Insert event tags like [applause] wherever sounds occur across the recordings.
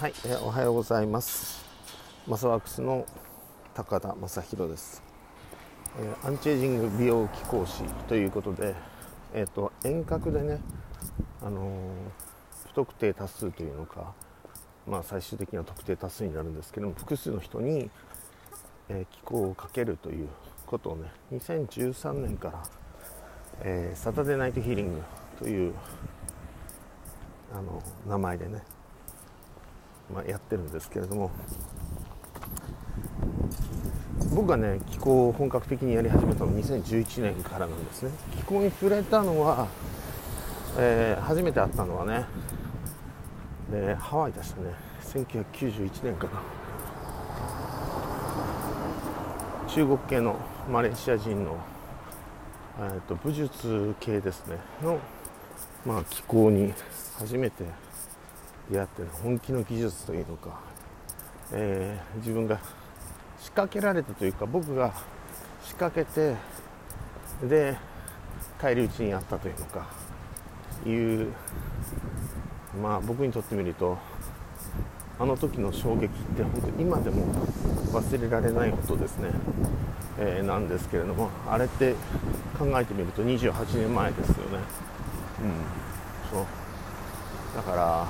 はい、え、おはようございます。マサワークスの高田正宏です、えー、アンチエイジング美容機講師ということでえっ、ー、と遠隔でねあの不特定多数というのかまあ最終的には特定多数になるんですけども複数の人に、えー、気候をかけるということをね2013年から、えサタデーナイトヒーリングというあの名前でねまあ、やってるんですけれども僕がね気候を本格的にやり始めたのは2011年からなんですね。気候に触れたのは、えー、初めて会ったのはねでハワイでしたね。1991年かな。中国系のマレーシア人の、えーと武術系ですね。の、まあ、気候に初めて出会ってる本気の技術というのか、えー、自分が仕掛けられたというか僕が仕掛けてで返り討ちにあったというのか。いうまあ僕にとってみるとあの時の衝撃って本当に今でも忘れられないことですね、えー、なんですけれどもあれって考えてみると28年前ですよね。うん。そう。だから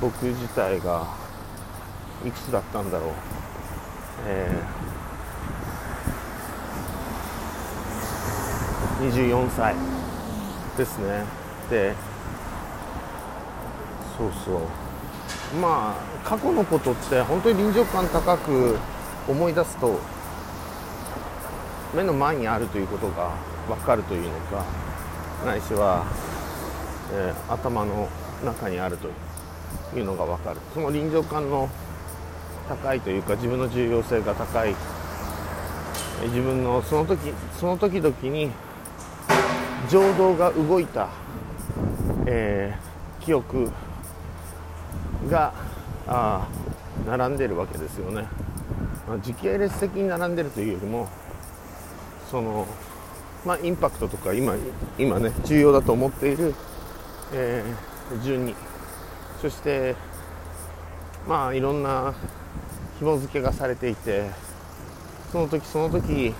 僕自体がいくつだったんだろう、えー、24歳。ですね。でそうそう。まあ過去のことって本当に臨場感高く思い出すと目の前にあるということが分かるというのかないしは、えー、頭の中にあるという。いうのが分かる。その臨場感の高いというか自分の重要性が高い。自分のその時その時々に情動が動いた、えー、記憶があ並んでるわけですよね、まあ、時系列的に並んでるというよりもそのまあインパクトとか今今ね重要だと思っている、えー、順にそしてまあいろんな紐付けがされていてその時その時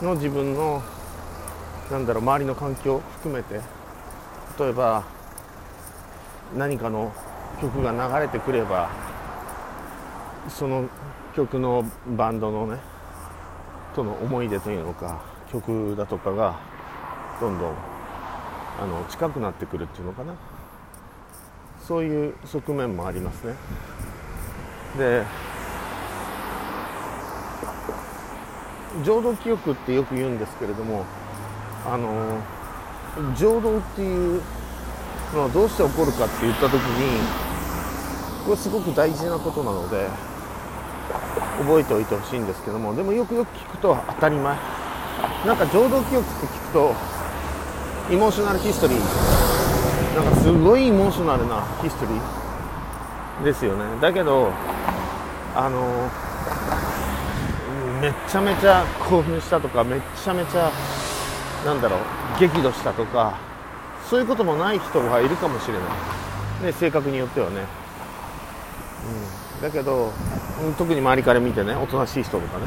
の自分のなんだろう周りの環境を含めて例えば何かの曲が流れてくればその曲のバンドのねとの思い出というのか曲だとかがどんどんあの近くなってくるっていうのかな。そういう側面もありますね。で浄土記憶ってよく言うんですけれどもあの浄土っていうのはどうして起こるかって言った時にこれすごく大事なことなので覚えておいてほしいんですけどもでもよくよく聞くと当たり前。なんか浄土記憶って聞くとイモーショナルヒストリーなんかすごいイモーショナルなヒストリーですよね。だけどあのめちゃめちゃ興奮したとかめちゃめちゃなんだろう激怒したとかそういうこともない人がいるかもしれない、ね、性格によってはね、うん、だけど特に周りから見てねおとなしい人とかね、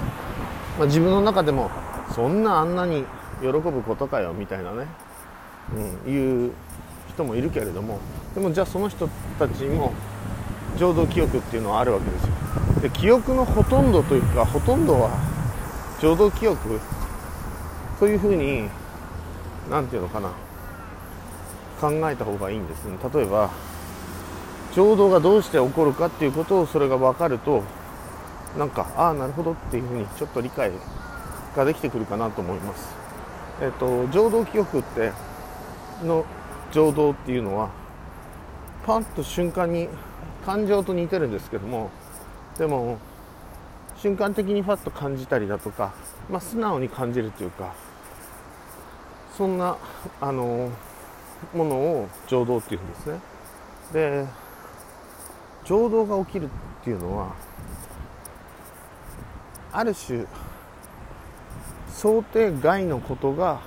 まあ、自分の中でもそんなあんなに喜ぶことかよみたいなね、うん、いう人もいるけれどもでもじゃあその人たちにも浄土記憶っていうのはあるわけですよ。で記憶のほとんどというかほとんどは浄土記憶というふうに何て言うのかな考えた方がいいんです。ね例えば浄土がどうして起こるかっていうことをそれが分かるとなんかああなるほどっていうふうにちょっと理解ができてくるかなと思います。えっ、と浄土記憶っての情動っていうのはパンと瞬間に感情と似てるんですけどもでも瞬間的にファッと感じたりだとか、まあ、素直に感じるというかそんなあのものを情動っていうんですね。で情動が起きるっていうのはある種想定外のことが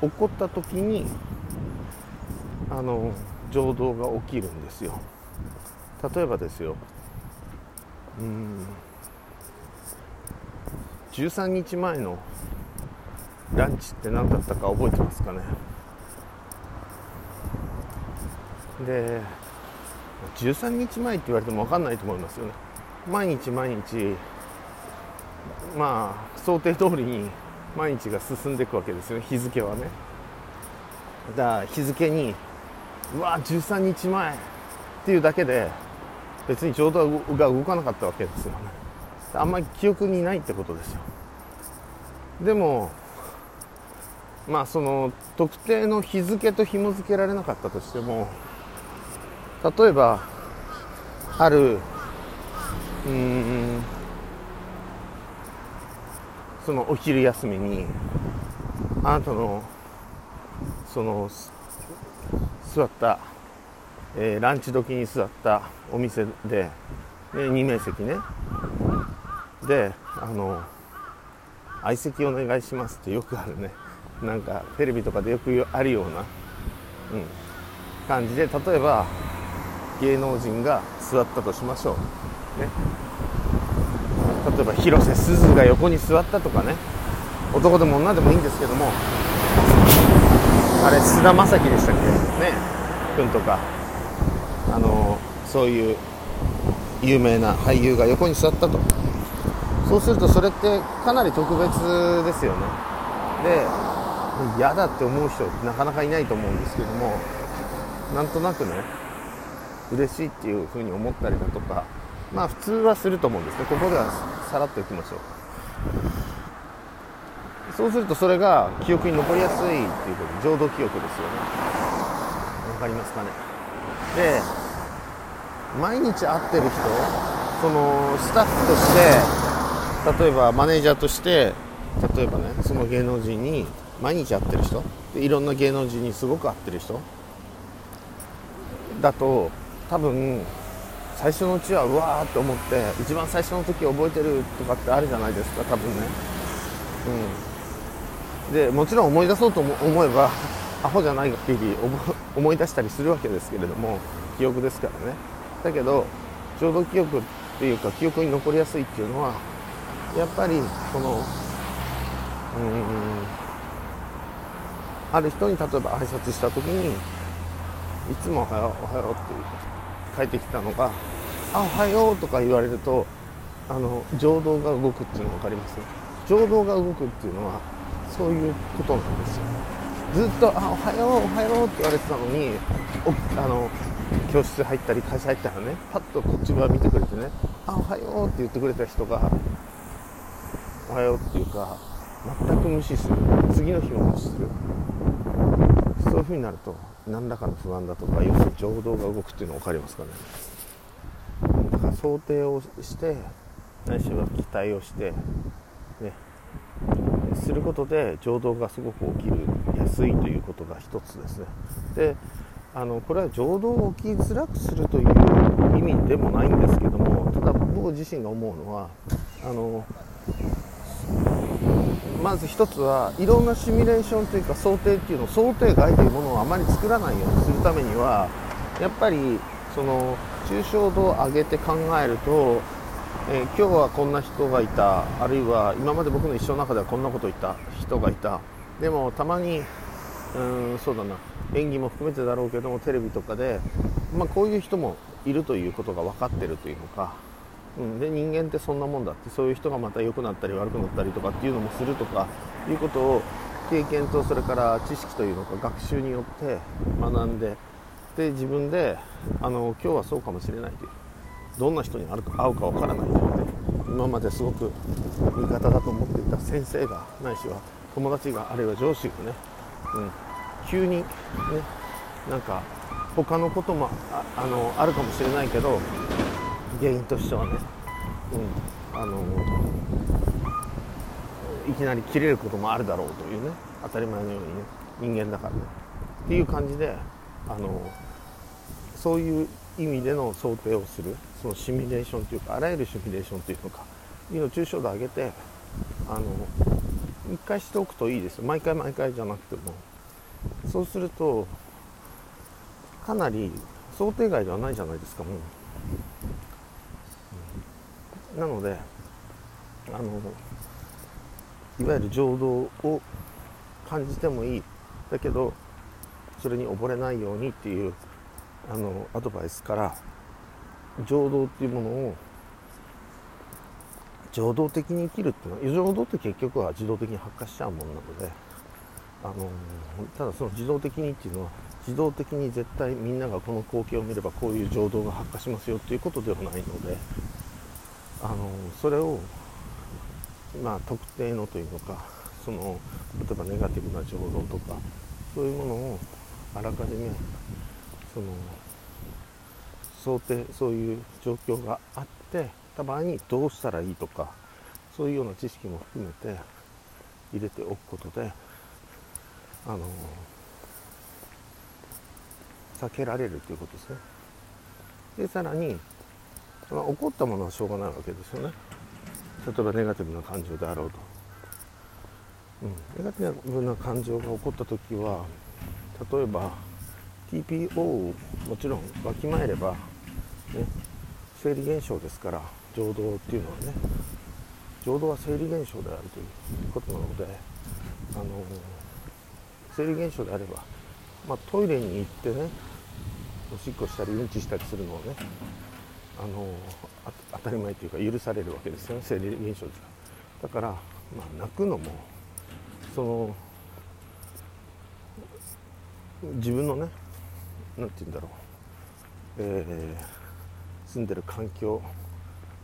起こった時にあの情動が起きるんですよ。例えばですよ。うん。13日前のランチって何だったか覚えてますかね。で13日前って言われても分かんないと思いますよね。毎日毎日まあ想定通りに毎日が進んでいくわけですよね。日付はね。だから日付にうわ13日前っていうだけで別にちょうどが動かなかったわけですよ。ねあんまり記憶にないってことですよ。でもまあその特定の日付と紐付けられなかったとしても例えばあるうんそのお昼休みにあなたのその座った、えー、ランチ時に座ったお店で、ね、2名席ね。であの相席お願いしますってよくあるね。なんかテレビとかでよくあるような、うん、感じで例えば芸能人が座ったとしましょう、ね、例えば広瀬すずが横に座ったとかね。男でも女でもいいんですけども。あれ菅田将暉でしたっけ？ね。君とか。あのそういう有名な俳優が横に座ったと。そうするとそれってかなり特別ですよね。で嫌だって思う人ってなかなかいないと思うんですけどもなんとなくね嬉しいっていうふうに思ったりだとかまあ普通はすると思うんですね。ここではさらっといきましょう。そうするとそれが記憶に残りやすいっていうこと浄土記憶ですよね。わかりますかね。で毎日会ってる人そのスタッフとして例えばマネージャーとして例えばねその芸能人に毎日会ってる人でいろんな芸能人にすごく会ってる人だと多分最初のうちはうわーって思って一番最初の時覚えてるとかってあるじゃないですか多分ね。うん。でもちろん思い出そうと思えば [laughs] アホじゃない限り思い出したりするわけですけれども記憶ですからね。だけど浄土記憶っていうか記憶に残りやすいっていうのはやっぱりこのうんある人に例えば挨拶した時にいつもおはようおはようって帰ってきたのが「あおはよう」とか言われるとあの情動が動くっていうの分かります？情動が動くっていうのはそういうことなんですよ。ずっと「あおはようおはよう」って言われてたのにあの教室入ったり会社入ったらね。パッとこっち側見てくれてね「あおはよう」って言ってくれた人が「おはよう」っていうか全く無視する。次の日も無視する。そういう風になると何らかの不安だとか要するに情動が動くっていうの分かりますかね。だから想定をしてないしは期待をしてね。することで情動がすごく起きるやすいということが一つですね。であのこれは情動を起きづらくするという意味でもないんですけどもただ僕自身が思うのはあのまず一つはいろんなシミュレーションというか想定っていうの想定外というものをあまり作らないようにするためにはやっぱりその抽象度を上げて考えると、えー、今日はこんな人がいた。あるいは今まで僕の一生の中ではこんなこと言った。人がいた。でもたまにうんそうだな。演技も含めてだろうけどもテレビとかで、まあ、こういう人もいるということが分かってるというのか。うん、で人間ってそんなもんだって。そういう人がまた良くなったり悪くなったりとかっていうのもするとかいうことを経験とそれから知識というのか学習によって学んで。で自分であの今日はそうかもしれないという。どんな人に会うか会うか分からない。ので今まですごく味方だと思っていた先生がないしは友達があるいは上司がね、うん、急にねなんか他のこともああのあるかもしれないけど原因としてはね、うん、あのいきなり切れることもあるだろうというね当たり前のようにね人間だからね。っていう感じであのそういう意味での想定をするそのシミュレーションというかあらゆるシミュレーションというのかいうのを抽象度上げてあの一回しておくといいです毎回毎回じゃなくても。そうするとかなり想定外ではないじゃないですかもう、なのであのいわゆる情動を感じてもいい。だけどそれに溺れないようにっていうあのアドバイスから情動っていうものを情動的に生きるっていうのは情動って結局は自動的に発火しちゃうものなのであのただその自動的にっていうのは自動的に絶対みんながこの光景を見ればこういう情動が発火しますよっていうことではないのであのそれをまあ特定のというのかその例えばネガティブな情動とかそういうものをあらかじめその想定そういう状況があってた場合にどうしたらいいとかそういうような知識も含めて入れておくことであの避けられるということですね。でさらに、まあ、起こったものはしょうがないわけですよね。例えばネガティブな感情であろうと、うん、ネガティブな感情が起こった時は例えば TPO をもちろんわきまえれば、ね、生理現象ですから情動っていうのはね情動は生理現象であるということなのであの生理現象であれば、まあ、トイレに行ってねおしっこしたりうんちしたりするのはねあの当たり前というか許されるわけですよね生理現象ですからだから、まあ、泣くのもその自分のね何て言うんだろう、えー、住んでる環境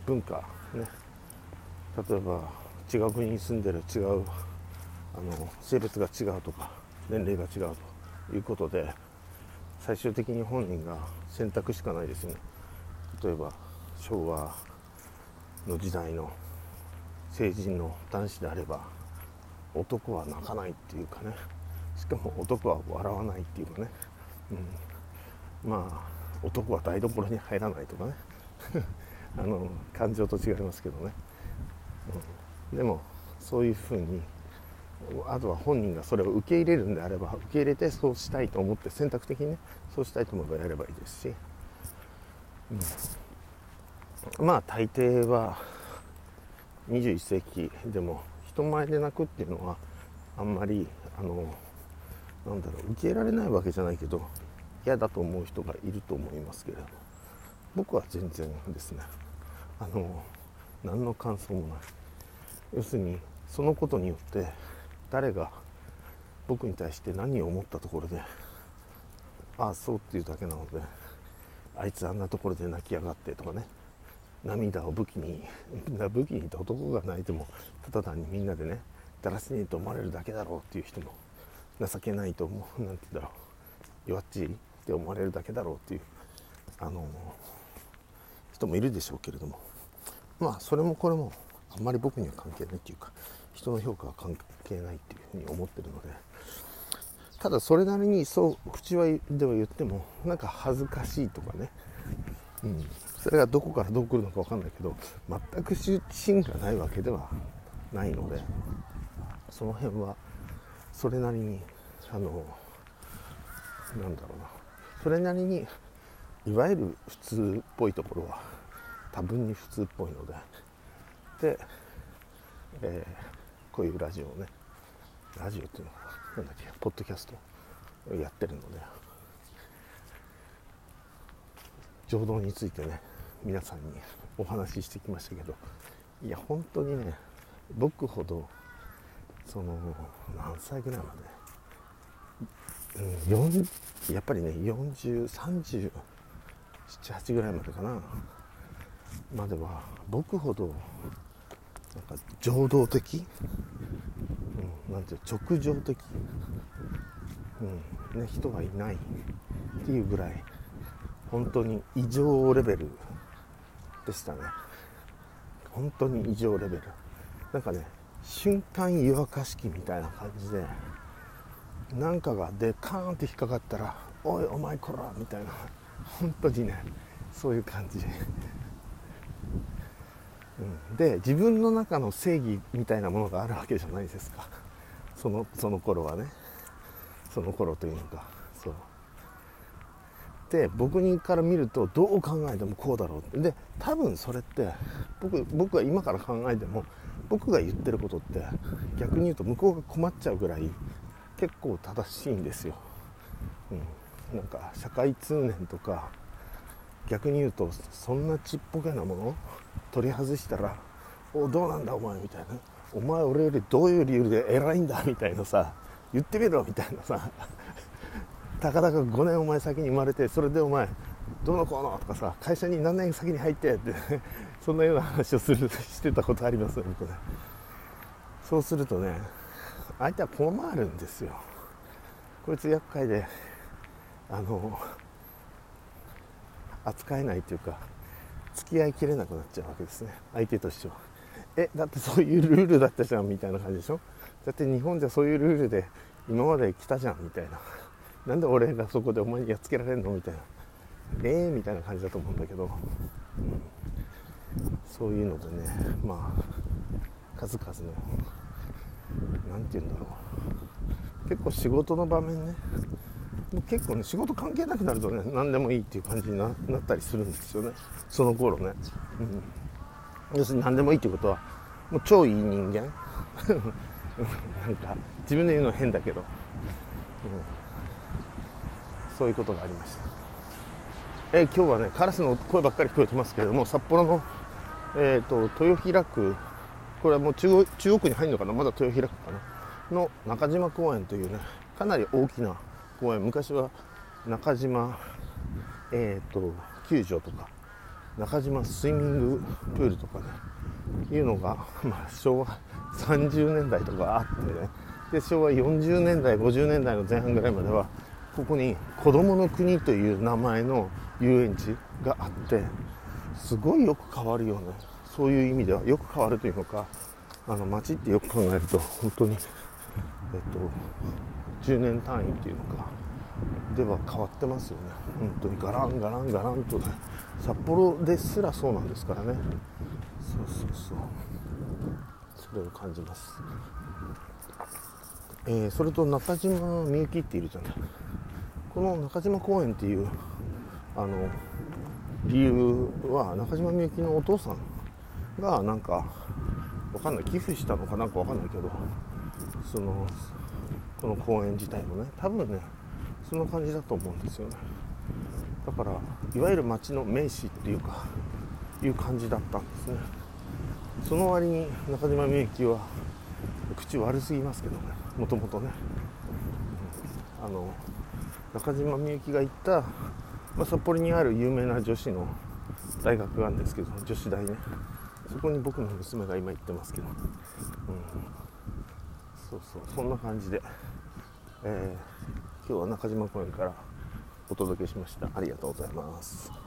文化ね。例えば違う国に住んでる違うあの性別が違うとか年齢が違うということで最終的に本人が選択しかないですよね。例えば昭和の時代の成人の男子であれば男は泣かないっていうかね。しかも男は笑わないっていうかね、うん、まあ男は台所に入らないとかね。[laughs] あの感情と違いますけどね、うん、でもそういうふうにあとは本人がそれを受け入れるんであれば受け入れてそうしたいと思って選択的にねそうしたいと思えばやればいいですし、うん、まあ大抵は21世紀でも人前で泣くっていうのはあんまりあのなんだろう受け入れられないわけじゃないけど嫌だと思う人がいると思いますけれど。も僕は全然ですね。あの何の感想もない。要するにそのことによって誰が僕に対して何を思ったところでああそうっていうだけなのであいつあんなところで泣きやがってとかね。涙を武器に武器にって男が泣いてもただ単にみんなでねだらしねえと思われるだけだろうっていう人も情けないと思う何て言うんだろう。弱っちいって思われるだけだろうっていうあの人もいるでしょうけれども。まあそれもこれもあんまり僕には関係ないっていうか人の評価は関係ないっていうふうに思ってるので。ただそれなりにそう口はでは言ってもなんか恥ずかしいとかね、うん、それがどこからどう来るのか分かんないけど全く芯がないわけではないので。その辺はそれなりにあのなんだろうな。それなりにいわゆる普通っぽいところは多分に普通っぽいのでで、えー、こういうラジオをねラジオっていうのかなんだっけポッドキャストをやってるので情動についてね皆さんにお話ししてきましたけどいや本当にね僕ほどその何歳ぐらいまで、うん、やっぱりね4030 78ぐらいまでかな。までは僕ほどなんか情動的、うん、なんていう直情的、うんね、人がいないっていうぐらい本当に異常レベルでしたね。本当に異常レベル。なんかね瞬間湯沸かし器みたいな感じでなんかがでカーンって引っかかったら「おいお前こら」みたいな。本当にねそういう感じ、うん、で自分の中の正義みたいなものがあるわけじゃないですか。そのその頃はね。その頃というのか。そう。で僕にから見るとどう考えてもこうだろうで多分それって僕僕が今から考えても僕が言ってることって逆に言うと向こうが困っちゃうぐらい結構正しいんですよ、うん、なんか社会通念とか逆に言うとそんなちっぽけなもの取り外したら「おどうなんだお前」みたいな「お前俺よりどういう理由で偉いんだ」みたいなさ言ってみろみたいなさ。[laughs] たかだか5年お前先に生まれてそれでお前どうのこうのとかさ会社に何年先に入ってってそんなような話をするしてたことありますよね。そうするとね相手は困るんですよ。こいつ厄介であの扱えないというか付き合いきれなくなっちゃうわけですね。相手としては。えだってそういうルールだったじゃんみたいな感じでしょ？だって日本じゃそういうルールで今まで来たじゃんみたいな。なんで俺がそこでお前にやっつけられるのみたいな。ええー、みたいな感じだと思うんだけど、うん、そういうのでねまあ数々の何て言うんだろう。結構仕事の場面ね。結構ね仕事関係なくなるとね何でもいいっていう感じになったりするんですよね。その頃ね、うん、要するに何でもいいっていうことはもう超いい人間。[laughs] なんか自分で言うの変だけど、うん、そういうことがありました。え今日はねカラスの声ばっかり聞こえてますけれども札幌の、えー、と豊平区これはもう中央中央区に入るのかな？まだ豊平区かな？の中島公園というねかなり大きな公園。昔は中島、えーと、球場とか中島スイミングプールとかねいうのが、まあ、昭和30年代とかあってね。で昭和40年代50年代の前半ぐらいまではここに子どもの国という名前の遊園地があってすごいよく変わるよね。そういう意味ではよく変わるというのかあの街ってよく考えると本当にえっと10年単位っていうのかでは変わってますよね。本当にガランガランガランとね札幌ですらそうなんですからね。そうそうそう。それを感じます、えー、それと中島みゆきっているじゃない。この中島公園っていうあの理由は中島みゆきのお父さんがなんかわかんない。寄付したのかなんかわかんないけどそのこの公園自体もね。多分ねそんな感じだと思うんですよね。だからいわゆる町の名士っていうかいう感じだったんですね。その割に中島みゆきは口悪すぎますけどね。もともとね、あの中島みゆきが行った、まあ、札幌にある有名な女子の大学があるんですけど女子大ね。そこに僕の娘が今行ってますけど、うん、そうそう。そんな感じで、えー、今日は中島公園からお届けしました。ありがとうございます。